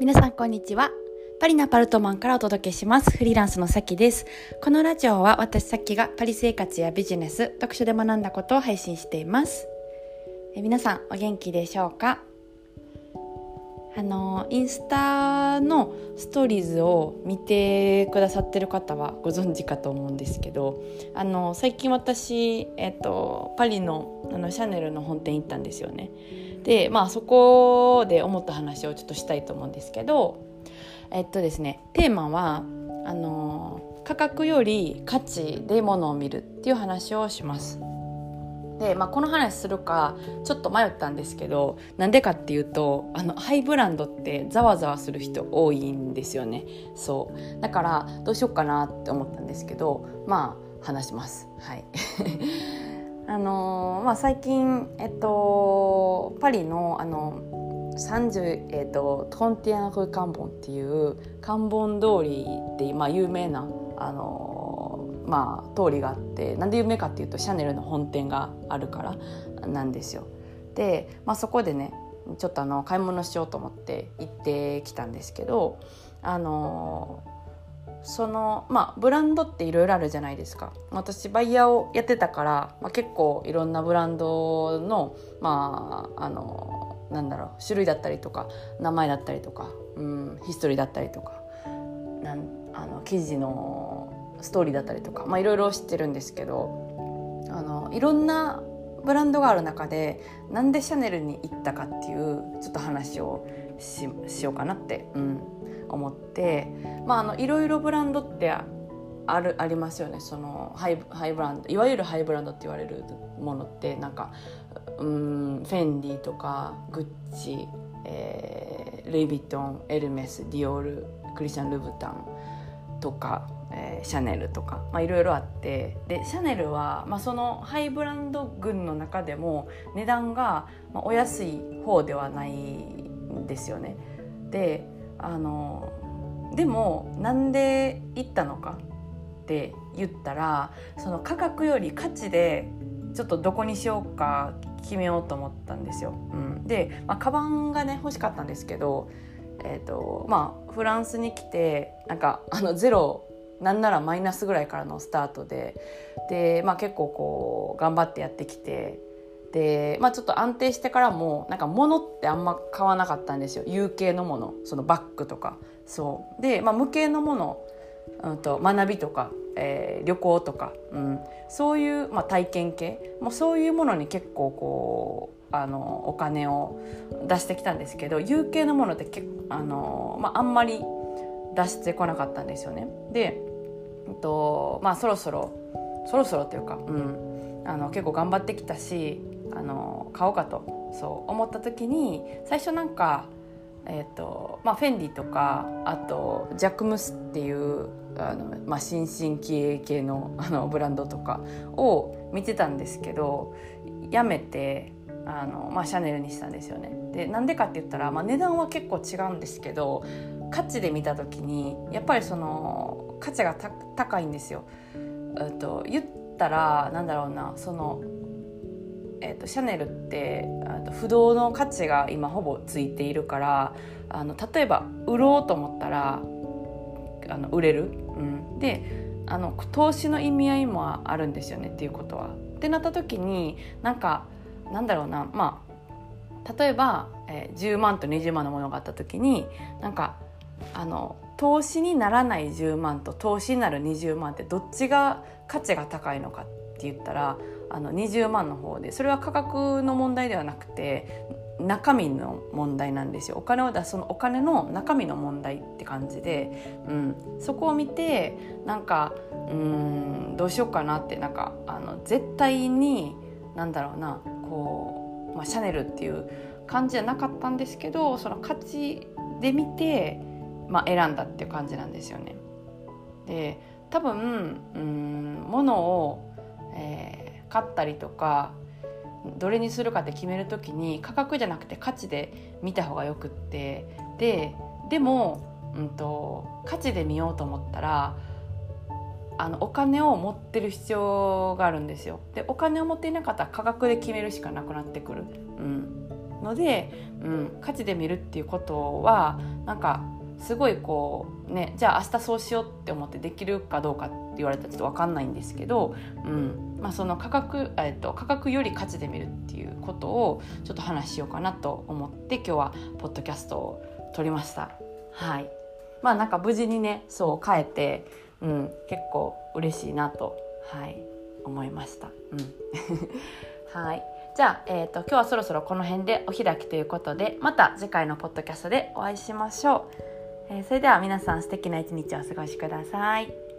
皆さんこんにちは。パリのパルトマンからお届けします。フリーランスのさきです。このラジオは私さきがパリ生活やビジネス読書で学んだことを配信しています。え皆さんお元気でしょうか？あのインスタのストーリーズを見てくださってる方はご存知かと思うんですけどあの最近私、えっと、パリのあのシャネルの本店行ったんですよね。でまあそこで思った話をちょっとしたいと思うんですけどえっとですねテーマはあの価格より価値で物を見るっていう話をします。で、まあ、この話するかちょっと迷ったんですけどなんでかっていうとあのハイブランドってざわざわする人多いんですよねそうだからどうしようかなって思ったんですけどまあ話しますはいあの、まあ最近えっとパリのあの30、えーと、トンティアン・ル・カンボンっていうカンボン通りってまあ有名なあのまあ、通りがあってなんで有名かっていうとシャネルの本店があるからなんですよ。で、まあ、そこでねちょっとあの買い物しようと思って行ってきたんですけどあのそのまあブランドっていろいろあるじゃないですか。私バイヤーをやってたから、まあ、結構いろんなブランドのまああのなんだろう種類だったりとか名前だったりとか、うん、ヒストリーだったりとかなんあの記事のストーリーだったりとか、まあ、いろいろ知ってるんですけどあのいろんなブランドがある中でなんでシャネルに行ったかっていうちょっと話をししようかなって、うん、思って、まあ、あのいろいろブランドってあるありますよね。そのハイハイブランドいわゆるハイブランドって言われるものってなんかうんフェンディとかグッチ、えー、ルイ・ヴィトンエルメスディオールクリスチャン・ルブタンとかえー、シャネルとかまあいろいろあってでシャネルは、まあ、そのハイブランド群の中でも値段が、まあ、お安い方ではないですよね。であのでもなんで行ったのかって言ったらその価格より価値でちょっとどこにしようか決めようと思ったんですよ。うん、で、まあ、カバンがね欲しかったんですけどえーとまあ、フランスに来てなんかあのゼロなんならマイナスぐらいからのスタートでで、まあ、結構こう頑張ってやってきてで、まあ、ちょっと安定してからもなんか物ってあんま買わなかったんですよ。有形のもの。そのバッグとか。そう。で、まあ、無形のもの、うんと、学びとか、えー、旅行とか、うん、そういう、まあ、体験系。もうそういうものに結構こうあのお金を出してきたんですけど有形のものって結あの、まあ、あんまり出してこなかったんですよね。でえっとまあそろそろそろそろというか、うん、あの結構頑張ってきたしあの買おうかとそう思った時に最初なんか、えーとまあ、フェンディとかあとジャックムスっていうあの、まあ、新進気鋭系のあのブランドとかを見てたんですけどやめてあの、まあ、シャネルにしたんですよね。でなんでかって言ったら、まあ、値段は結構違うんですけど価値で見た時にやっぱりその価値が高いんですよ。えっと言ったらなんだろうなその、えっと、シャネルってと不動の価値が今ほぼついているからあの例えば売ろうと思ったらあの売れる？うん、であの投資の意味合いもあるんですよねっていうことは。ってなった時になんかなんだろうなまあ例えば、えー、10万と20万のものがあった時になんかあの投資にならない10万と投資になる20万ってどっちが価値が高いのかって言ったらあの20万の方でそれは価格の問題ではなくて中身の問題なんですよお金を出すそのお金の中身の問題って感じで、うん、そこを見てなんかうんどうしようかなってなんかあの絶対になんだろうなこう、まあ、シャネルっていう感じじゃなかったんですけどその価値で見て、まあ、選んだっていう感じなんですよね。で多分うん物を、えー、買ったりとかどれにするかって決める時に価格じゃなくて価値で見た方がよくってででも、うんと、価値で見ようと思ったらあのお金を持ってる必要があるんですよ。でお金を持っていなかったら価格で決めるしかなくなってくる。うん、ので、うん、価値で見るっていうことはなんかすごいこうねじゃあ明日そうしようって思ってできるかどうかって言われたらちょっと分かんないんですけど、うんまあ、その価格、えっと、価格より価値で見るっていうことをちょっと話しようかなと思って今日はポッドキャストを撮りました。はいまあなんか無事にねそう変えて、うん、結構嬉しいなと、はい、思いました。うん はいじゃあ、えーと、今日はそろそろこの辺でお開きということでまた次回のポッドキャストでお会いしましょう。え、それでは皆さん素敵な一日をお過ごしください。